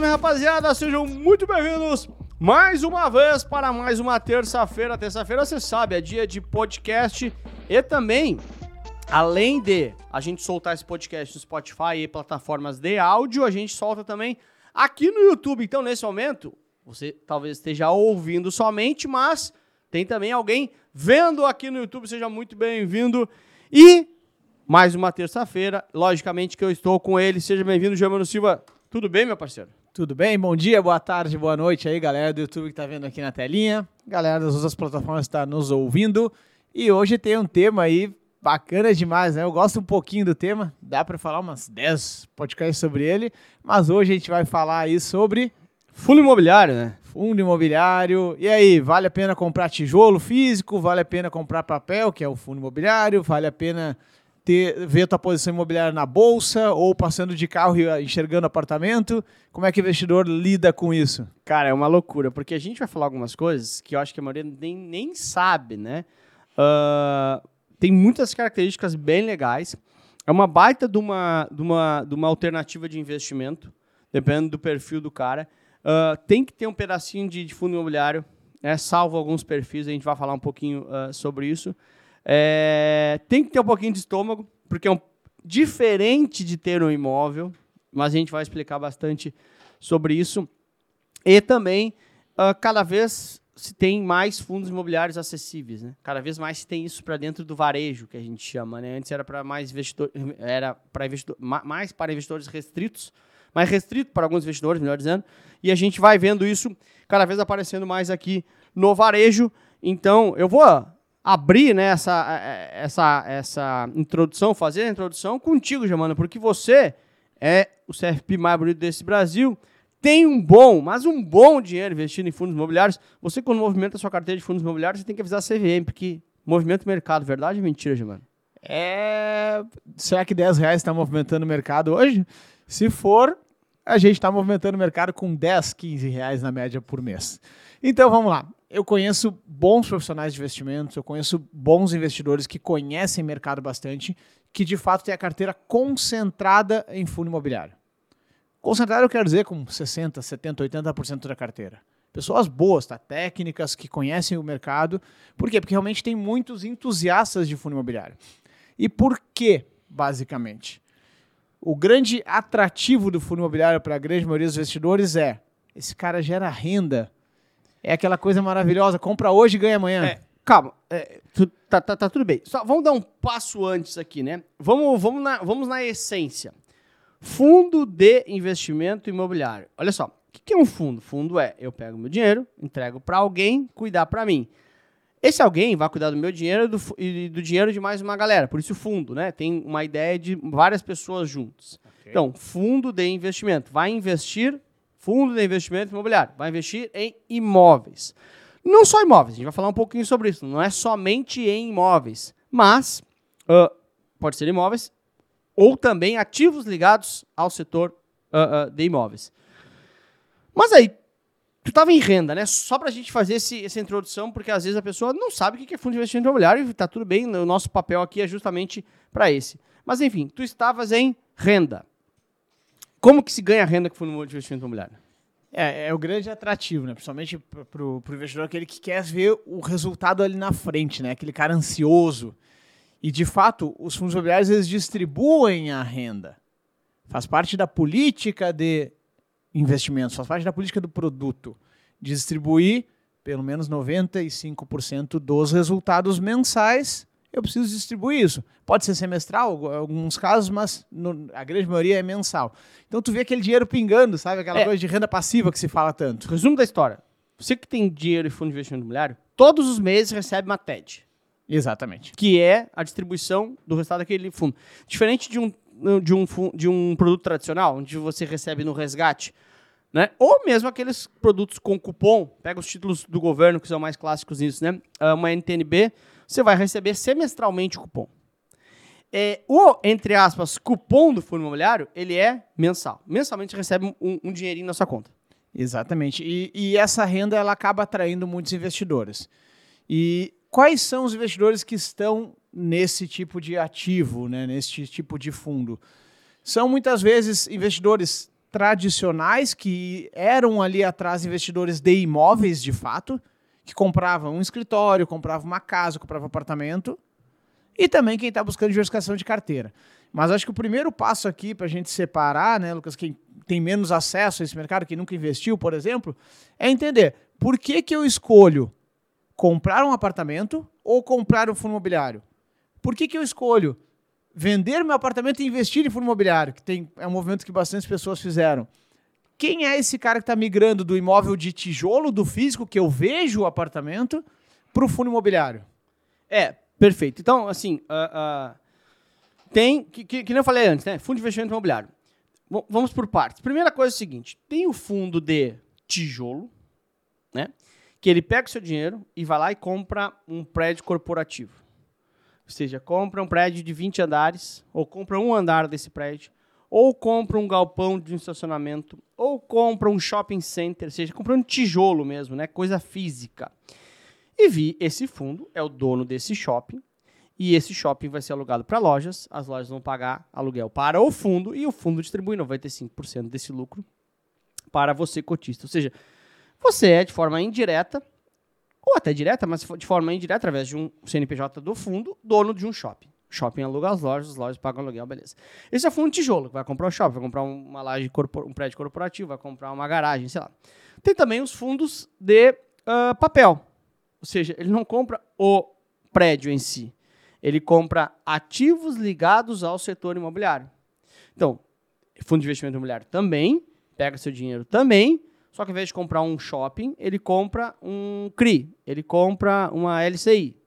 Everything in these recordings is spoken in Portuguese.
Salve, rapaziada! Sejam muito bem-vindos mais uma vez para mais uma terça-feira. Terça-feira, você sabe, é dia de podcast e também, além de a gente soltar esse podcast no Spotify e plataformas de áudio, a gente solta também aqui no YouTube. Então, nesse momento, você talvez esteja ouvindo somente, mas tem também alguém vendo aqui no YouTube. Seja muito bem-vindo. E mais uma terça-feira, logicamente que eu estou com ele. Seja bem-vindo, Germano Silva. Tudo bem, meu parceiro? Tudo bem? Bom dia, boa tarde, boa noite aí, galera do YouTube que tá vendo aqui na telinha, galera das outras plataformas que está nos ouvindo. E hoje tem um tema aí bacana demais, né? Eu gosto um pouquinho do tema, dá para falar umas 10 podcasts sobre ele, mas hoje a gente vai falar aí sobre fundo imobiliário, né? Fundo imobiliário. E aí, vale a pena comprar tijolo físico? Vale a pena comprar papel, que é o fundo imobiliário? Vale a pena ter, ver a tua posição imobiliária na bolsa ou passando de carro e enxergando apartamento? Como é que o investidor lida com isso? Cara, é uma loucura, porque a gente vai falar algumas coisas que eu acho que a maioria nem, nem sabe, né? Uh, tem muitas características bem legais. É uma baita de uma, de uma, de uma alternativa de investimento, dependendo do perfil do cara. Uh, tem que ter um pedacinho de, de fundo imobiliário, né? salvo alguns perfis, a gente vai falar um pouquinho uh, sobre isso. É, tem que ter um pouquinho de estômago, porque é um, diferente de ter um imóvel, mas a gente vai explicar bastante sobre isso. E também, uh, cada vez se tem mais fundos imobiliários acessíveis, né? Cada vez mais se tem isso para dentro do varejo, que a gente chama, né? Antes era para mais investidor, era para investidor, mais para investidores restritos, mais restrito para alguns investidores, melhor dizendo. E a gente vai vendo isso cada vez aparecendo mais aqui no varejo. Então, eu vou abrir né, essa, é, essa, essa introdução, fazer a introdução contigo, Germano, porque você é o CFP mais bonito desse Brasil, tem um bom, mas um bom dinheiro investido em fundos imobiliários. Você, quando movimenta a sua carteira de fundos imobiliários, você tem que avisar a CVM, porque movimenta o mercado, verdade ou mentira, Germano? É. Será que 10 reais está movimentando o mercado hoje? Se for, a gente está movimentando o mercado com 10, 15 reais na média por mês. Então vamos lá eu conheço bons profissionais de investimentos, eu conheço bons investidores que conhecem mercado bastante, que de fato têm a carteira concentrada em fundo imobiliário. Concentrada eu quero dizer com 60, 70, 80% da carteira. Pessoas boas, tá? técnicas, que conhecem o mercado. Por quê? Porque realmente tem muitos entusiastas de fundo imobiliário. E por quê, basicamente? O grande atrativo do fundo imobiliário para a grande maioria dos investidores é esse cara gera renda é aquela coisa maravilhosa, compra hoje e ganha amanhã. É, calma, é, tu, tá, tá, tá, tudo bem. Só vamos dar um passo antes aqui, né? Vamos, vamos, na, vamos na essência. Fundo de investimento imobiliário. Olha só, o que, que é um fundo? Fundo é, eu pego meu dinheiro, entrego para alguém cuidar para mim. Esse alguém vai cuidar do meu dinheiro do, e do dinheiro de mais uma galera. Por isso, fundo, né? Tem uma ideia de várias pessoas juntas. Okay. Então, fundo de investimento. Vai investir Fundo de investimento imobiliário. Vai investir em imóveis. Não só imóveis, a gente vai falar um pouquinho sobre isso. Não é somente em imóveis, mas uh, pode ser imóveis ou também ativos ligados ao setor uh, uh, de imóveis. Mas aí, tu estava em renda, né? Só para a gente fazer esse, essa introdução, porque às vezes a pessoa não sabe o que é fundo de investimento imobiliário e está tudo bem, o nosso papel aqui é justamente para esse. Mas enfim, tu estavas em renda. Como que se ganha renda com fundo de investimento imobiliário? É, é o grande atrativo, né? Principalmente para o investidor, aquele que quer ver o resultado ali na frente, né? Aquele cara ansioso. E, de fato, os fundos imobiliários eles distribuem a renda. Faz parte da política de investimentos, faz parte da política do produto. Distribuir pelo menos 95% dos resultados mensais eu preciso distribuir isso. Pode ser semestral, em alguns casos, mas no, a grande maioria é mensal. Então tu vê aquele dinheiro pingando, sabe? Aquela é. coisa de renda passiva que se fala tanto. Resumo da história. Você que tem dinheiro em fundo de investimento imobiliário, todos os meses recebe uma TED. Exatamente. Que é a distribuição do resultado daquele fundo. Diferente de um, de um, de um produto tradicional, onde você recebe no resgate, né? Ou mesmo aqueles produtos com cupom, pega os títulos do governo, que são mais clássicos nisso, né? Ah, uma NTNB, você vai receber semestralmente o cupom. É, o, entre aspas, cupom do fundo imobiliário, ele é mensal. Mensalmente recebe um, um dinheirinho na sua conta. Exatamente. E, e, essa renda ela acaba atraindo muitos investidores. E quais são os investidores que estão nesse tipo de ativo, né, nesse tipo de fundo? São muitas vezes investidores tradicionais que eram ali atrás investidores de imóveis de fato, que compravam um escritório, compravam uma casa, compravam um apartamento, e também quem está buscando diversificação de carteira. Mas acho que o primeiro passo aqui para a gente separar, né, Lucas, quem tem menos acesso a esse mercado, quem nunca investiu, por exemplo, é entender por que, que eu escolho comprar um apartamento ou comprar um fundo imobiliário. Por que, que eu escolho vender meu apartamento e investir em fundo imobiliário, que tem, é um movimento que bastantes pessoas fizeram. Quem é esse cara que está migrando do imóvel de tijolo, do físico, que eu vejo o apartamento, para o fundo imobiliário? É, perfeito. Então, assim, uh, uh, tem, que, que, que nem eu falei antes, né? Fundo de investimento imobiliário. Vamos por partes. Primeira coisa é o seguinte: tem o fundo de tijolo, né? Que ele pega o seu dinheiro e vai lá e compra um prédio corporativo. Ou seja, compra um prédio de 20 andares, ou compra um andar desse prédio, ou compra um galpão de um estacionamento, ou compra um shopping center, ou seja, compra um tijolo mesmo, né? Coisa física. E vi, esse fundo é o dono desse shopping, e esse shopping vai ser alugado para lojas, as lojas vão pagar aluguel para o fundo, e o fundo distribui 95% desse lucro para você, cotista. Ou seja, você é, de forma indireta, ou até direta, mas de forma indireta, através de um CNPJ do fundo, dono de um shopping. O shopping aluga as lojas, as lojas pagam aluguel, beleza. Esse é fundo tijolo, que vai comprar um shopping, vai comprar uma laje, um prédio corporativo, vai comprar uma garagem, sei lá. Tem também os fundos de uh, papel. Ou seja, ele não compra o prédio em si. Ele compra ativos ligados ao setor imobiliário. Então, fundo de investimento imobiliário também, pega seu dinheiro também, só que ao invés de comprar um shopping, ele compra um CRI, ele compra uma LCI,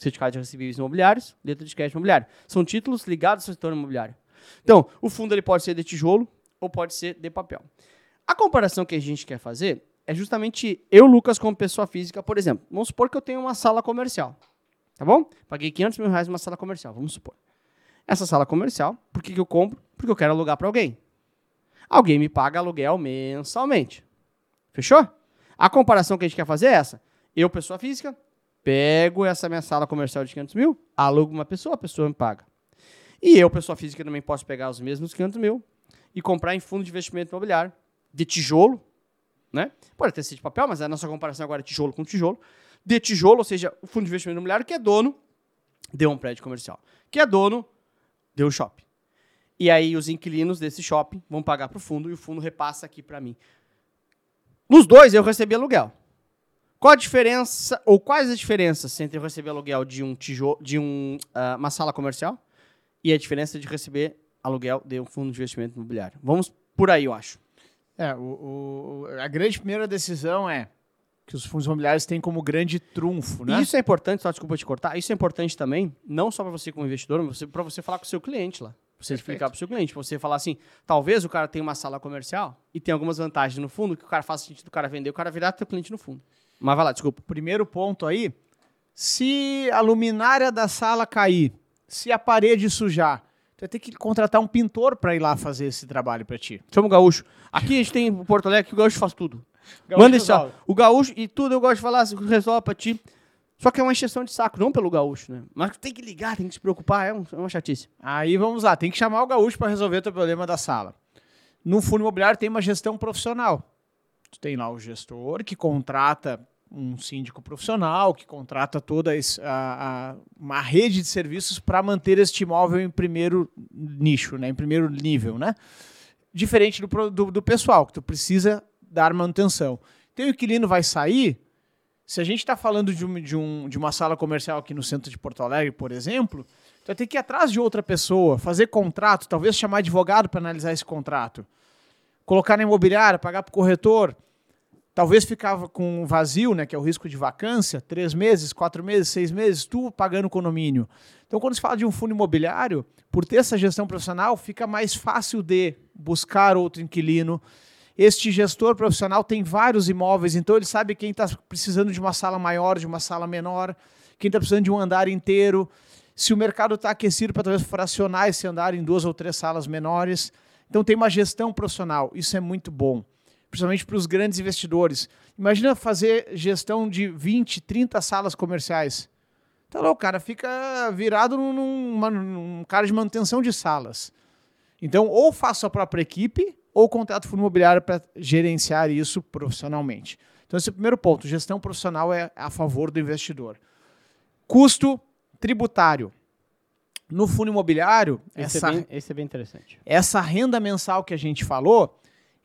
Certificado de Recebíveis Imobiliários, Letra de Crédito Imobiliário. São títulos ligados ao setor imobiliário. Então, o fundo ele pode ser de tijolo ou pode ser de papel. A comparação que a gente quer fazer é justamente eu, Lucas, como pessoa física, por exemplo. Vamos supor que eu tenho uma sala comercial, tá bom? Paguei 500 mil reais numa sala comercial, vamos supor. Essa sala comercial, por que, que eu compro? Porque eu quero alugar para alguém alguém me paga aluguel mensalmente. Fechou? A comparação que a gente quer fazer é essa. Eu, pessoa física, pego essa minha sala comercial de 500 mil, alugo uma pessoa, a pessoa me paga. E eu, pessoa física, também posso pegar os mesmos 500 mil e comprar em fundo de investimento imobiliário de tijolo, né? Pode ter sido de papel, mas a nossa comparação agora é tijolo com tijolo. De tijolo, ou seja, o fundo de investimento imobiliário que é dono de um prédio comercial, que é dono de um shopping. E aí os inquilinos desse shopping vão pagar para o fundo e o fundo repassa aqui para mim. Nos dois eu recebi aluguel. Qual a diferença, ou quais as diferenças entre eu receber aluguel de um tijolo, de um, uh, uma sala comercial e a diferença de receber aluguel de um fundo de investimento imobiliário? Vamos por aí, eu acho. É, o, o, a grande primeira decisão é que os fundos imobiliários têm como grande trunfo, né? E isso é importante, só desculpa te cortar, isso é importante também, não só para você como investidor, mas para você falar com o seu cliente lá você Perfeito. explicar para o seu cliente. Você falar assim, talvez o cara tenha uma sala comercial e tem algumas vantagens no fundo que o cara faça sentido o cara vender, o cara virar teu cliente no fundo. Mas vai lá, desculpa. Primeiro ponto aí, se a luminária da sala cair, se a parede sujar, tu vai ter que contratar um pintor para ir lá fazer esse trabalho para ti. Chama o gaúcho. Aqui a gente tem o Porto Alegre que o gaúcho faz tudo. Gaúcho Manda ó, o gaúcho e tudo eu gosto de falar, resolve para ti. Só que é uma exceção de saco, não pelo gaúcho, né? Mas tem que ligar, tem que se preocupar, é, um, é uma chatice. Aí vamos lá, tem que chamar o gaúcho para resolver o teu problema da sala. No fundo imobiliário tem uma gestão profissional. Tu tem lá o gestor que contrata um síndico profissional, que contrata toda a, a uma rede de serviços para manter este imóvel em primeiro nicho, né? em primeiro nível, né? Diferente do, do, do pessoal, que tu precisa dar manutenção. Então o inquilino vai sair, se a gente está falando de, um, de, um, de uma sala comercial aqui no centro de Porto Alegre, por exemplo, tu vai ter que ir atrás de outra pessoa, fazer contrato, talvez chamar advogado para analisar esse contrato, colocar na imobiliária, pagar para o corretor, talvez ficava com vazio, né, que é o risco de vacância, três meses, quatro meses, seis meses, tu pagando condomínio. Então, quando se fala de um fundo imobiliário, por ter essa gestão profissional, fica mais fácil de buscar outro inquilino, este gestor profissional tem vários imóveis, então ele sabe quem está precisando de uma sala maior, de uma sala menor, quem está precisando de um andar inteiro. Se o mercado está aquecido para talvez fracionar esse andar em duas ou três salas menores. Então tem uma gestão profissional, isso é muito bom, principalmente para os grandes investidores. Imagina fazer gestão de 20, 30 salas comerciais. Tá louco, o cara fica virado num, num cara de manutenção de salas. Então, ou faça a própria equipe, ou contrata fundo imobiliário para gerenciar isso profissionalmente. Então, esse é o primeiro ponto. Gestão profissional é a favor do investidor. Custo tributário. No fundo imobiliário, Esse, essa, é bem, esse é bem interessante. essa renda mensal que a gente falou,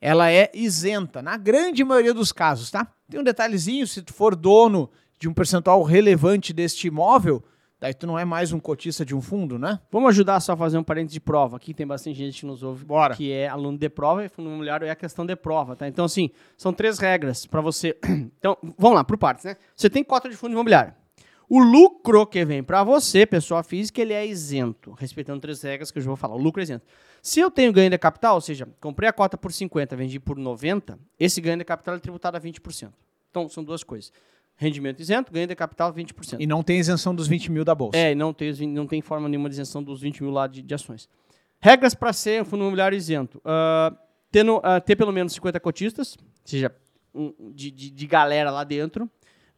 ela é isenta, na grande maioria dos casos, tá? Tem um detalhezinho, se tu for dono de um percentual relevante deste imóvel, daí tu não é mais um cotista de um fundo, né? Vamos ajudar só a fazer um parênteses de prova. Aqui tem bastante gente que nos ouve, Bora. que é aluno de prova e fundo imobiliário é a questão de prova, tá? Então, assim, são três regras para você. Então, vamos lá, por partes, né? Você tem cota de fundo imobiliário. O lucro que vem para você, pessoa física, ele é isento, respeitando três regras que eu já vou falar. O lucro é isento. Se eu tenho ganho de capital, ou seja, comprei a cota por 50, vendi por 90, esse ganho de capital é tributado a 20%. Então, são duas coisas. Rendimento isento, ganho de capital 20%. E não tem isenção dos 20 mil da bolsa. É, e não tem, não tem forma nenhuma de isenção dos 20 mil lá de, de ações. Regras para ser um fundo imobiliário isento. Ah, tendo, ah, ter pelo menos 50 cotistas, ou seja, um- de, de, de galera lá dentro,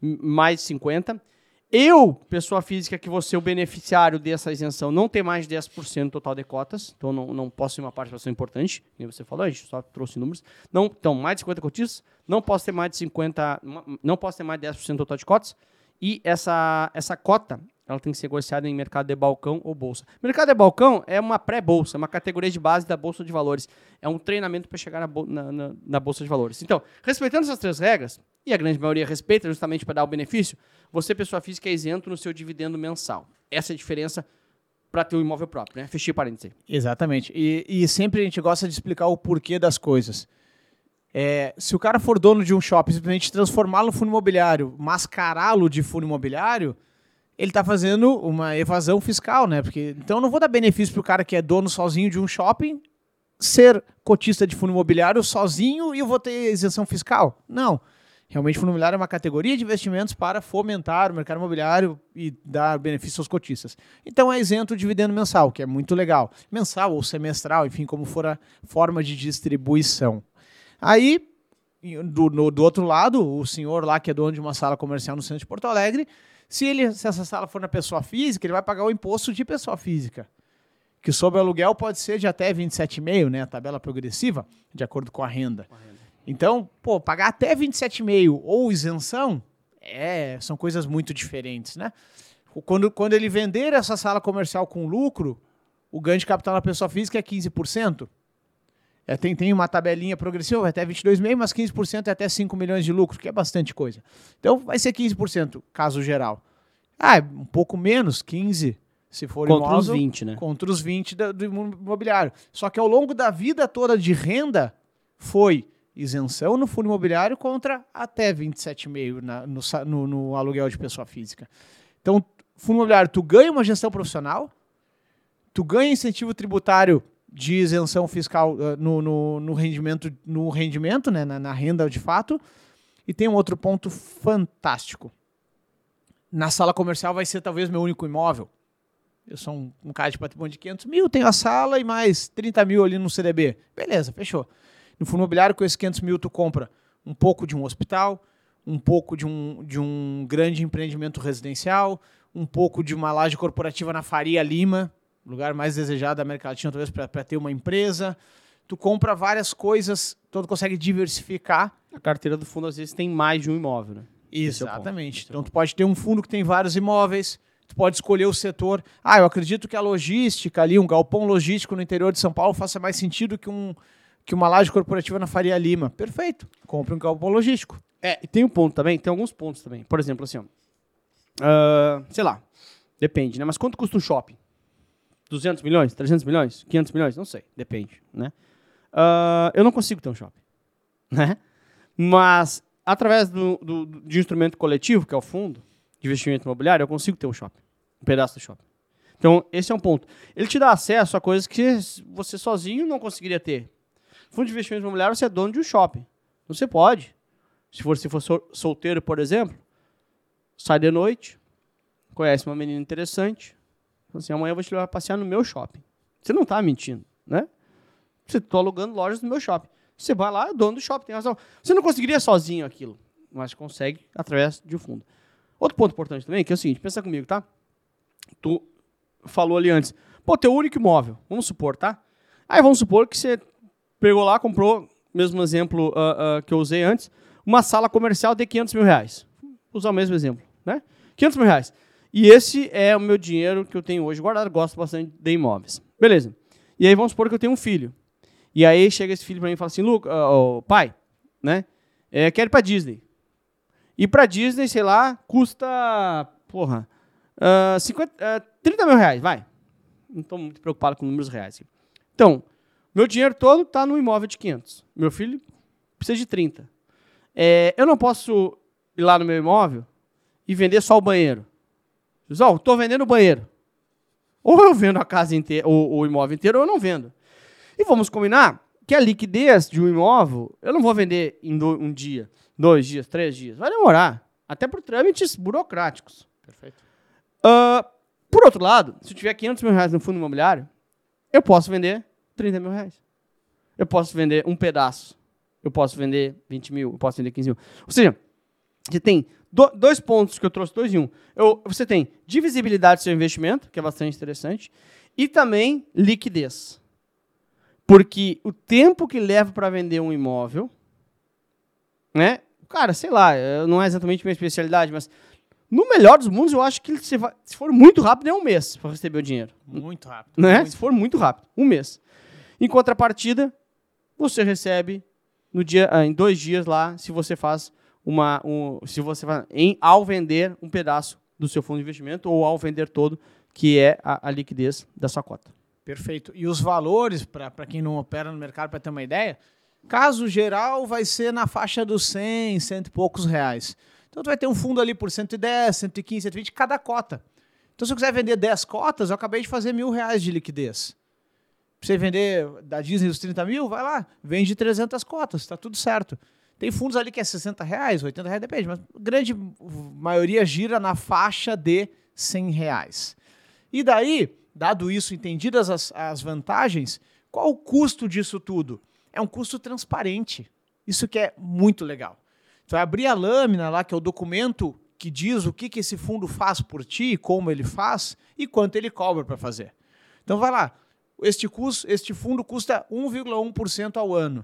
mais 50. Eu, pessoa física, que você o beneficiário dessa isenção, não ter mais de 10% no total de cotas, então não, não posso ter uma participação importante, como você falou, a gente só trouxe números. Não, então, mais de 50 cotistas, não posso ter mais de 50, não posso ter mais de 10% no total de cotas, e essa, essa cota, ela tem que ser negociada em mercado de balcão ou bolsa. Mercado de balcão é uma pré-bolsa, é uma categoria de base da bolsa de valores. É um treinamento para chegar na, na- na- na bolsa de valores. Então, respeitando essas três regras, e a grande maioria respeita justamente para dar o benefício, você, pessoa física, é isento no seu dividendo mensal. Essa é a diferença para ter o imóvel próprio, né? Fechei parênteses. Exatamente. E, e sempre a gente gosta de explicar o porquê das coisas. É, se o cara for dono de um shopping, simplesmente transformá-lo em fundo imobiliário, mascará-lo de fundo imobiliário, ele está fazendo uma evasão fiscal, né? Porque, então eu não vou dar benefício para o cara que é dono sozinho de um shopping ser cotista de fundo imobiliário sozinho e eu vou ter isenção fiscal. Não. Realmente, fundo imobiliário é uma categoria de investimentos para fomentar o mercado imobiliário e dar benefício aos cotistas. Então, é isento o dividendo mensal, que é muito legal. Mensal ou semestral, enfim, como for a forma de distribuição. Aí, do, no- do outro lado, o senhor lá que é dono de uma sala comercial no centro de Porto Alegre, se, ele, se essa sala for na pessoa física, ele vai pagar o imposto de pessoa física que sobre o aluguel pode ser de até 27,5, né? A tabela progressiva, de acordo com a renda. Então, pô, pagar até 27,5 ou isenção, é, são coisas muito diferentes, né? Quando, quando ele vender essa sala comercial com lucro, o ganho de capital na pessoa física é 15%. É, tem, tem uma tabelinha progressiva, vai até 22,5, mas 15% é até 5 milhões de lucro, que é bastante coisa. Então, vai ser 15%, caso geral. Ah, é um pouco menos, 15, se for Contra os imóvel, 20, né? contra os 20 da- do imobiliário. Só que ao longo da vida toda de renda foi isenção no fundo imobiliário contra até 27,5 na- no, sa- no, no aluguel de pessoa física. Então, fundo imobiliário, tu ganha uma gestão profissional, tu ganha incentivo tributário de isenção fiscal eh, no, no, no rendimento, no rendimento né, na, na renda de fato, e tem um outro ponto fantástico. Na sala comercial vai ser talvez meu único imóvel. Eu sou um, um cara de patrimônio de 500 mil, tenho a sala e mais 30 mil ali no CDB. Beleza, fechou. No fundo imobiliário, com esses 500 mil, tu compra um pouco de um hospital, um pouco de um, de um grande empreendimento residencial, um pouco de uma laje corporativa na Faria Lima, lugar mais desejado da América Latina, talvez para ter uma empresa. Tu compra várias coisas, então tu consegue diversificar A carteira do fundo, às vezes, tem mais de um imóvel, né? É. Exatamente. Então tu pode ter um fundo que tem vários imóveis, tu pode escolher o setor. Ah, eu acredito que a logística ali, um galpão logístico no interior de São Paulo faça mais sentido que, um, que uma laje corporativa na Faria Lima. Perfeito. Compre um galpão logístico. É, e tem um ponto também, tem alguns pontos também. Por exemplo, assim, ó. ah, sei lá, depende, né? Mas quanto custa um shopping? 200 milhões? 300 milhões? 500 milhões? Não sei, depende, né? Ah, eu não consigo ter um shopping, né? Mas, através do, do- de um instrumento coletivo, que é o fundo de investimento imobiliário, eu consigo ter um shopping, um pedaço do shopping. Então, esse é um ponto. Ele te dá acesso a coisas que você sozinho não conseguiria ter. Fundo de investimento imobiliário, você é dono de um shopping. Você pode. Se for, se for sol- solteiro, por exemplo, sai de noite, conhece uma menina interessante, assim, amanhã eu vou te levar a passear no meu shopping. Você não está mentindo, né? Você está alugando lojas no meu shopping. Você vai lá, é dono do shopping, tem razão. Você não conseguiria sozinho aquilo, mas consegue através de um fundo. Outro ponto importante também, que é o seguinte, pensa comigo, tá? Tu falou ali antes, pô, teu único imóvel, vamos supor, tá? Aí vamos supor que você pegou lá, comprou, mesmo exemplo uh, uh, que eu usei antes, uma sala comercial de 500 mil reais. Vou usar o mesmo exemplo, né? 500 mil reais. E esse é o meu dinheiro que eu tenho hoje guardado. Gosto bastante de imóveis. Beleza. E aí vamos supor que eu tenho um filho. E aí chega esse filho para mim e fala assim, Luca, uh, pai, né? É, quero ir pra Disney. E pra Disney, sei lá, custa, porra, uh, 50, uh, 30 mil reais, vai. Não estou muito preocupado com números reais. Então, meu dinheiro todo está no imóvel de 500. Meu filho precisa de 30. É, eu não posso ir lá no meu imóvel e vender só o banheiro. Ó, estou vendendo o banheiro. Ou eu vendo a casa inteira, o, o imóvel inteiro, ou eu não vendo. E vamos combinar que a liquidez de um imóvel, eu não vou vender em do, um dia, dois dias, três dias. Vai demorar. Até por trâmites burocráticos. Perfeito. Uh, por outro lado, se eu tiver 500 mil reais no fundo imobiliário, eu posso vender 30 mil reais. Eu posso vender um pedaço. Eu posso vender 20 mil. Eu posso vender 15 mil. Ou seja, você tem do, dois pontos que eu trouxe, dois em um. Eu, você tem divisibilidade do seu investimento, que é bastante interessante, e também liquidez. Porque o tempo que leva para vender um imóvel, né? Cara, sei lá, não é exatamente minha especialidade, mas no melhor dos mundos, eu acho que se, for muito rápido, é um mês para receber o dinheiro. Muito rápido. Né? Muito. Se for muito rápido, um mês. Em contrapartida, você recebe no dia, ah, em dois dias lá, se você faz uma, um, se você em, ao vender um pedaço do seu fundo de investimento ou ao vender todo, que é a, a liquidez da sua cota. Perfeito. E os valores, para quem não opera no mercado, para ter uma ideia, caso geral vai ser na faixa dos 100, cento e poucos reais. Então tu vai ter um fundo ali por 110, 115, 120 cada cota. Então se eu quiser vender 10 cotas, eu acabei de fazer mil reais de liquidez. Pra você vender da Disney os 30 mil, vai lá, vende 300 cotas, está tudo certo. Tem fundos ali que é 60 reais, 80 reais, depende, mas a grande maioria gira na faixa de 100 reais. E daí, Dado isso, entendidas as, as vantagens, qual o custo disso tudo? É um custo transparente. Isso que é muito legal. Tu vai abrir a lâmina lá, que é o documento que diz o que, que esse fundo faz por ti, como ele faz e quanto ele cobra para fazer. Então vai lá, este, custo, este fundo custa 1,1% ao ano.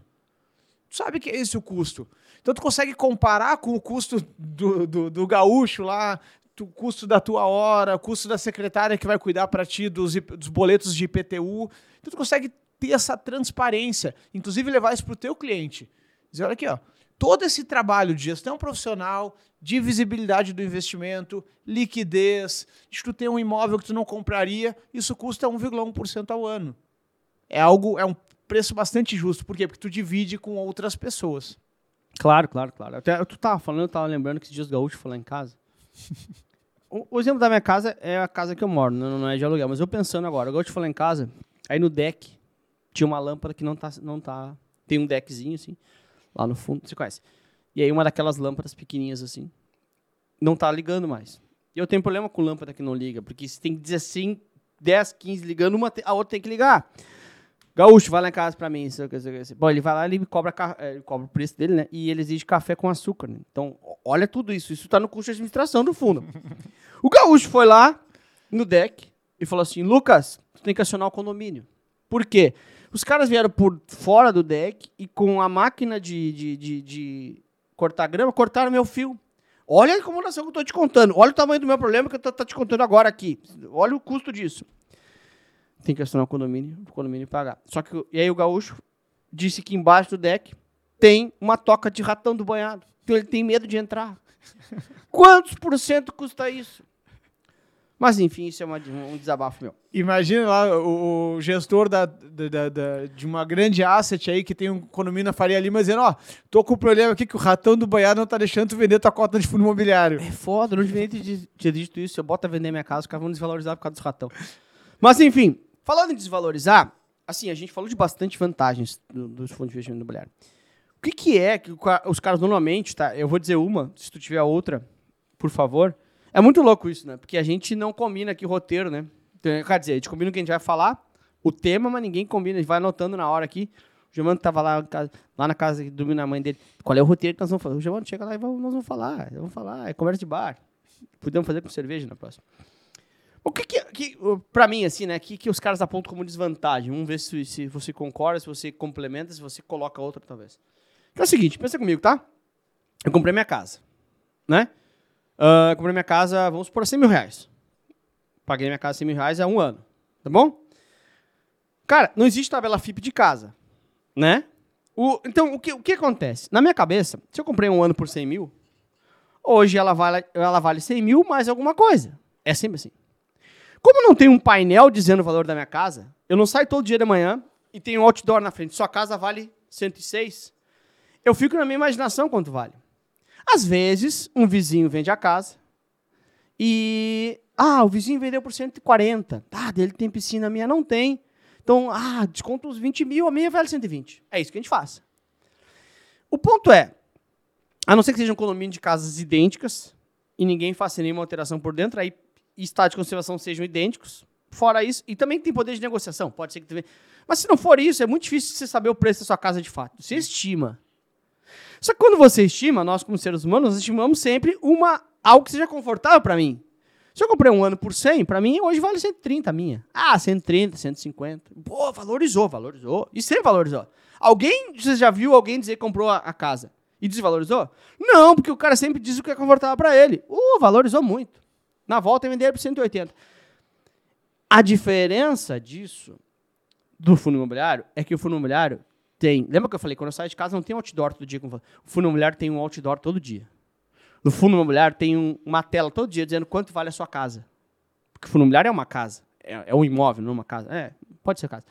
Tu sabe que é esse o custo. Então tu consegue comparar com o custo do, do, do gaúcho lá, o custo da tua hora, o custo da secretária que vai cuidar para ti dos, dos boletos de IPTU. Então, tu consegue ter essa transparência, inclusive levar isso para o teu cliente. Dizer, olha aqui, ó, todo esse trabalho de gestão profissional, de visibilidade do investimento, liquidez, de tu ter um imóvel que tu não compraria, isso custa 1,1% ao ano. É algo, é um preço bastante justo. Por quê? Porque tu divide com outras pessoas. Claro, claro, claro. Até, tu tava falando, eu tava lembrando que esses dias gaúcho foi lá em casa o, o, exemplo da minha casa é a casa que eu moro, não, não é de aluguel. Mas eu pensando agora, eu gosto de falar em casa, aí no deck tinha uma lâmpada que não tá, não tá... Tem um deckzinho, assim, lá no fundo, você conhece. E aí uma daquelas lâmpadas pequenininhas, assim, não tá ligando mais. E eu tenho problema com lâmpada que não liga, porque se tem 10, 10 15 ligando, uma, a outra tem que ligar. Gaúcho, vai lá em casa pra mim. Bom, ele vai lá, ele cobra, é, ele cobra o preço dele, né? E ele exige café com açúcar. Né? Então, olha tudo isso. Isso tá no custo de administração do fundo. o Gaúcho foi lá no deck e falou assim: Lucas, tu tem que acionar o condomínio. Por quê? Os caras vieram por fora do deck e com a máquina de, de, de, de cortar grama, cortaram meu fio. Olha a incomodação que eu tô te contando. Olha o tamanho do meu problema que eu tô, tô te contando agora aqui. Olha o custo disso tem que assinar o condomínio, o condomínio pagar. Só que, e aí o gaúcho disse que embaixo do deck tem uma toca de ratão do banhado. Então ele tem medo de entrar. Quantos por cento custa isso? Mas enfim, isso é uma, um desabafo meu. Imagina lá o, o gestor da, da, da, de uma grande asset aí que tem um condomínio na Faria Lima dizendo: Ó, tô com um problema aqui que o ratão do banhado não tá deixando tu vender tua cota de fundo imobiliário. É foda, não devia ter, ter dito isso. Eu boto a vender minha casa, os caras vão desvalorizar por causa dos ratão. Mas enfim, Falando em desvalorizar, assim, a gente falou de bastante vantagens do, dos fundos de investimento imobiliário. O que, que é que os caras normalmente, tá? Eu vou dizer uma, se tu tiver outra, por favor. É muito louco isso, né? Porque a gente não combina aqui roteiro, né? Então, quer dizer, a gente combina o que a gente vai falar, o tema, mas ninguém combina, a gente vai anotando na hora aqui. O Germano tava lá, lá na casa, dormindo na mãe dele. Qual é o roteiro que nós vamos fazer? O Germano chega lá e nós vamos falar, vamos falar, é conversa de bar. Podemos fazer com cerveja na próxima. O que que, que pra mim, assim, né, que, que os caras apontam como desvantagem? Vamos ver se, se você concorda, se você complementa, se você coloca outra, talvez. É o seguinte, pensa comigo, tá? Eu comprei minha casa, né? Eu comprei minha casa, vamos por 100 mil reais. Paguei minha casa 100 mil reais há um ano, tá bom? Cara, não existe tabela FIP de casa, né? O, então, o que, o que acontece? Na minha cabeça, se eu comprei um ano por 100 mil, hoje ela vale, ela vale 100 mil mais alguma coisa. É sempre assim. Como não tem um painel dizendo o valor da minha casa, eu não saio todo dia de manhã e tem um outdoor na frente. Sua casa vale 106. Eu fico na minha imaginação quanto vale. Às vezes, um vizinho vende a casa e. Ah, o vizinho vendeu por 140. Ah, dele tem piscina, a minha não tem. Então, ah, desconto uns 20 mil, a minha vale 120. É isso que a gente faz. O ponto é, a não ser que seja um condomínio de casas idênticas e ninguém faça nenhuma alteração por dentro, aí estados de conservação sejam idênticos. Fora isso, e também tem poder de negociação, pode ser que também. Mas se não for isso, é muito difícil você saber o preço da sua casa de fato. Você estima. Só que quando você estima, nós como seres humanos, nós estimamos sempre uma algo que seja confortável para mim. Se eu comprei um ano por 100, para mim hoje vale 130 a minha. Ah, 130, 150. Pô, valorizou, valorizou. E sempre valorizou. Alguém, você já viu alguém dizer que comprou a, a casa e desvalorizou? Não, porque o cara sempre diz o que é confortável para ele. Uh, valorizou muito. Na volta, vender por 180. A diferença disso do fundo imobiliário é que o fundo imobiliário tem. Lembra que eu falei? Quando eu saio de casa, não tem outdoor todo dia. O fundo imobiliário tem um outdoor todo dia. No fundo imobiliário tem um- uma tela todo dia dizendo quanto vale a sua casa. Porque o fundo imobiliário é uma casa. É, é um imóvel, não é uma casa. É, pode ser casa.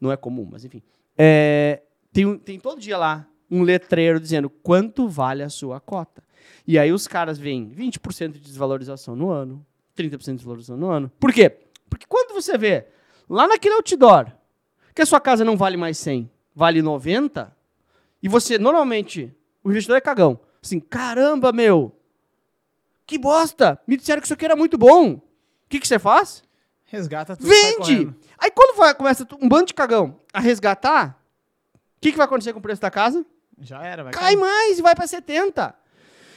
Não é comum, mas enfim. É, tem, tem todo dia lá um letreiro dizendo quanto vale a sua cota. E aí os caras veem 20% de desvalorização no ano, 30% de desvalorização no ano. Por quê? Porque quando você vê lá naquele outdoor que a sua casa não vale mais 100, vale 90, e você normalmente, o investidor é cagão. Assim, caramba, meu, que bosta, me disseram que isso aqui era muito bom. O que, que você faz? Resgata tudo. Vende! Aí quando vai, começa um bando de cagão a resgatar, o que, que vai acontecer com o preço da casa? Já era, vai Cai cair. mais e vai para 70.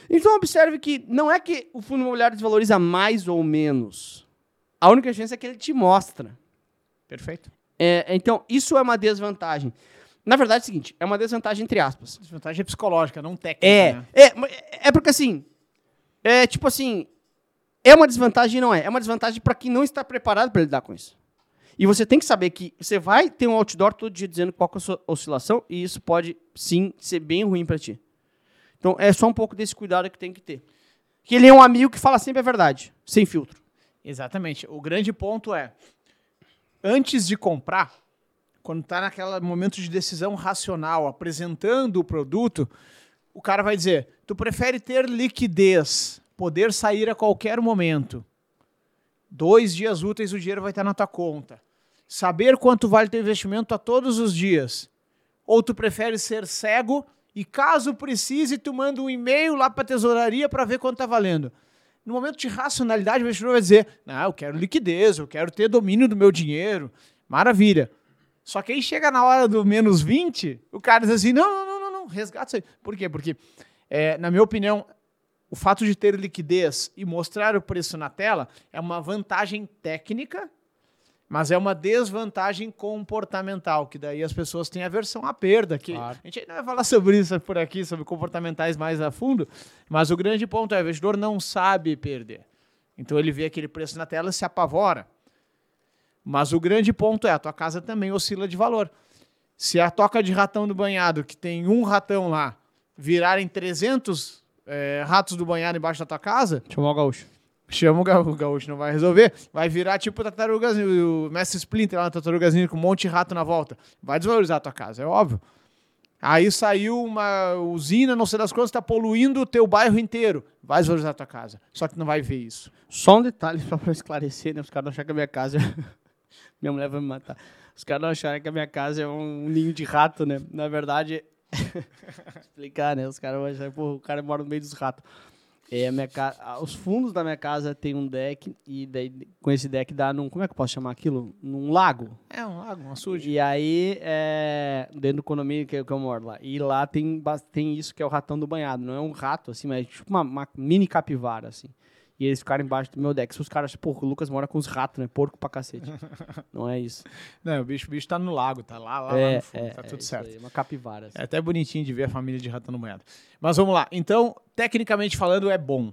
Então observe que não é que o fundo imobiliário desvaloriza mais ou menos. A única diferença é que ele te mostra. Perfeito. É, então, isso é uma desvantagem. Na verdade, é o seguinte, é uma desvantagem entre aspas. Desvantagem é psicológica, não técnica. É, né? é, é porque assim, é tipo assim, é uma desvantagem e não é. É uma desvantagem para quem não está preparado para lidar com isso. E você tem que saber que você vai ter um outdoor todo dia dizendo qual é a sua oscilação e isso pode sim ser bem ruim para ti. Então é só um pouco desse cuidado que tem que ter. Que ele é um amigo que fala sempre a verdade, sem filtro. Exatamente. O grande ponto é, antes de comprar, quando está naquele momento de decisão racional, apresentando o produto, o cara vai dizer: tu prefere ter liquidez, poder sair a qualquer momento. Dois dias úteis o dinheiro vai estar na tua conta. Saber quanto vale teu investimento a todos os dias. Ou tu prefere ser cego e caso precise, tu manda um e-mail lá para a tesouraria para ver quanto está valendo. No momento de racionalidade, o investidor vai dizer: Não, eu quero liquidez, eu quero ter domínio do meu dinheiro. Maravilha. Só que aí chega na hora do menos 20, o cara diz assim: Não, não, não, não, não resgata isso aí. Por quê? Porque, é, na minha opinião, o fato de ter liquidez e mostrar o preço na tela é uma vantagem técnica, mas é uma desvantagem comportamental, que daí as pessoas têm aversão à perda. Que Claro. A gente ainda vai falar sobre isso por aqui, sobre comportamentais mais a fundo, mas o grande ponto é o investidor não sabe perder. Então ele vê aquele preço na tela e se apavora. Mas o grande ponto é, a tua casa também oscila de valor. Se a toca de ratão do banhado, que tem um ratão lá, virarem 300 eh, ratos do banhado embaixo da tua casa, Chamar o gaúcho. Chama o gaú- o gaúcho, não vai resolver. Vai virar tipo o tartarugazinho, o Mestre Splinter lá na tartarugazinho com um monte de rato na volta. Vai desvalorizar a tua casa, é óbvio. Aí saiu uma usina, não sei das quantas, está poluindo o teu bairro inteiro. Vai desvalorizar a tua casa. Só que não vai ver isso. Só um detalhe só pra esclarecer, né? Os caras não acharam que a minha casa. minha mulher vai me matar. Os caras acharam que a minha casa é um ninho de rato, né? Na verdade. explicar, né? Os caras vão achar, pô, o cara mora no meio dos ratos. É, a minha ca... Os fundos da minha casa tem um deck, e daí com esse deck dá num. Como é que eu posso chamar aquilo? Num lago. É um lago, uma suja. E aí, é, dentro do condomínio que, eu- que eu moro lá. E lá tem, tem isso que é o ratão do banhado. Não é um rato, assim, mas é tipo uma, uma mini capivara, assim. E eles ficaram embaixo do meu deck. Se os caras, pô, o Lucas mora com os ratos, né? Porco pra cacete. Não é isso. Não, o bicho, o bicho tá no lago, tá lá, lá, lá é, no fundo, é, tá é tudo isso certo. aí, uma capivara. assim. É até bonitinho de ver a família de ratando moeda. Mas vamos lá. Então, tecnicamente falando, é bom.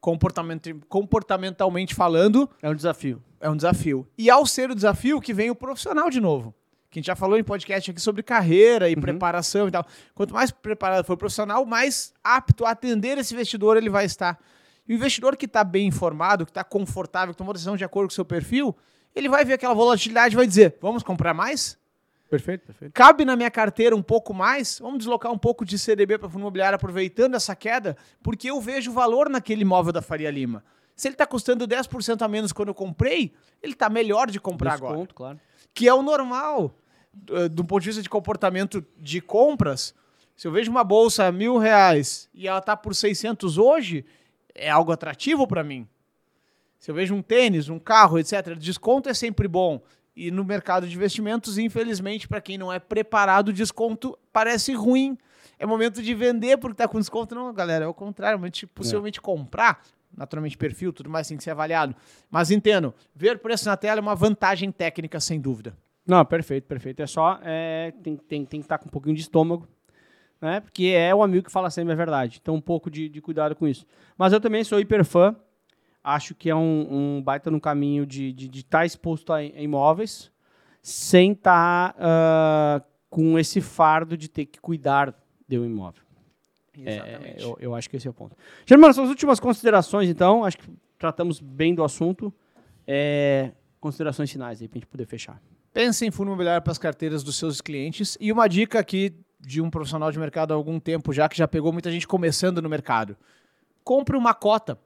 Comportamento, comportamentalmente falando, É um desafio. é um desafio. E ao ser o desafio que vem o profissional de novo. Que a gente já falou em podcast aqui sobre carreira e preparação e tal. Quanto mais preparado for o profissional, mais apto a atender esse investidor ele vai estar. E o investidor que está bem informado, que está confortável, que tomou decisão de acordo com o seu perfil, ele vai ver aquela volatilidade e vai dizer: vamos comprar mais? Perfeito, perfeito. Cabe na minha carteira um pouco mais? Vamos deslocar um pouco de CDB para fundo imobiliário aproveitando essa queda, porque eu vejo valor naquele imóvel da Faria Lima. Se ele está custando 10% a menos quando eu comprei, ele está melhor de comprar agora. Desconto, claro. Que é o normal. eh, Do ponto de vista de comportamento de compras, se eu vejo uma bolsa a mil reais e ela está por 600 hoje, é algo atrativo para mim. Se eu vejo um tênis, um carro, etc., desconto é sempre bom. E no mercado de investimentos, infelizmente, para quem não é preparado, desconto parece ruim. É momento de vender porque está com desconto. Não, galera, é o contrário. É momento possivelmente comprar. Naturalmente, perfil, tudo mais tem que ser avaliado. Mas entendo, ver preço na tela é uma vantagem técnica, sem dúvida. Não, perfeito, perfeito. É só. é, tem, tem, tem que estar com um pouquinho de estômago, né? Porque é o amigo que fala sempre a verdade. Então, um pouco de, de cuidado com isso. Mas eu também sou hiper fã. Acho que é um, um baita no caminho de estar de, de tá exposto a imóveis sem estar com esse fardo de ter que cuidar de um imóvel. É, eu, eu acho que esse é o ponto. Germano, suas últimas considerações, então. Acho que tratamos bem do assunto. É, considerações finais aí, pra gente poder fechar. Pense em fundo imobiliário para as carteiras dos seus clientes. E uma dica aqui de um profissional de mercado há algum tempo já, que já pegou muita gente começando no mercado. Compre uma cota.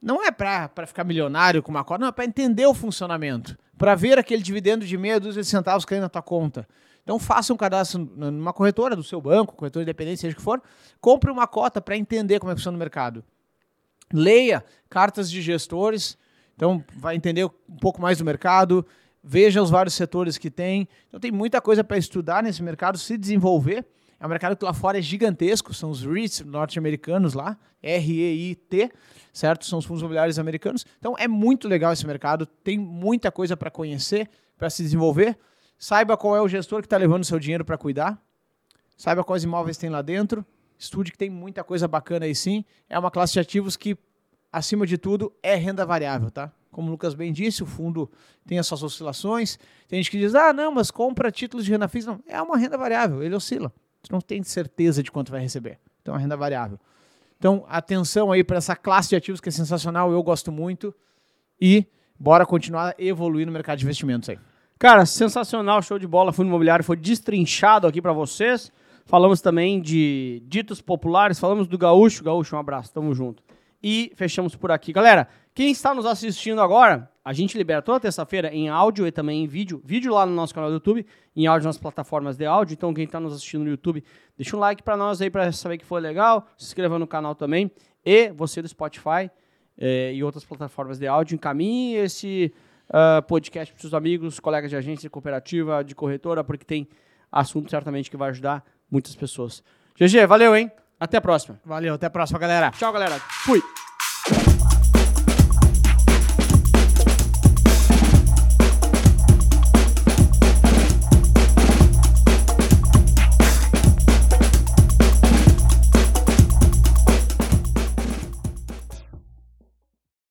Não é para ficar milionário com uma cota, não, é para entender o funcionamento. Para ver aquele dividendo de meia dúzia de centavos caindo na tua conta. Então faça um cadastro numa corretora do seu banco, corretora independente, seja o que for. Compre uma cota para entender como é que funciona o mercado. Leia cartas de gestores. Então vai entender um pouco mais do mercado. Veja os vários setores que tem. Então tem muita coisa para estudar nesse mercado, se desenvolver. É um mercado que lá fora é gigantesco, são os REITs norte-americanos lá, R-E-I-T, certo? São os fundos imobiliários americanos. Então é muito legal esse mercado, tem muita coisa para conhecer, para se desenvolver. Saiba qual é o gestor que está levando seu dinheiro para cuidar. Saiba quais imóveis tem lá dentro. Estude que tem muita coisa bacana aí sim. É uma classe de ativos que, acima de tudo, é renda variável, tá? Como o Lucas bem disse, o fundo tem as suas oscilações. Tem gente que diz, ah, não, mas compra títulos de renda fixa. Não, é uma renda variável, ele oscila. Você não tem certeza de quanto vai receber. Então, é renda variável. Então, atenção aí para essa classe de ativos que é sensacional, eu gosto muito. E bora continuar evoluindo no mercado de investimentos aí. Cara, sensacional, show de bola. Fundo imobiliário foi destrinchado aqui para vocês. Falamos também de ditos populares, falamos do Gaúcho. Gaúcho, um abraço, tamo junto. E fechamos por aqui. Galera, quem está nos assistindo agora, a gente libera toda terça-feira em áudio e também em vídeo. Vídeo lá no nosso canal do YouTube, em áudio nas plataformas de áudio. Então, quem está nos assistindo no YouTube, deixa um like para nós aí para saber que foi legal. Se inscreva no canal também. E você do Spotify eh, e outras plataformas de áudio, encaminhe esse uh, podcast para seus amigos, colegas de agência, de cooperativa, de corretora, porque tem assunto certamente que vai ajudar muitas pessoas. GG, valeu, hein? Até a próxima. Valeu, até a próxima, galera. Tchau, galera. Fui.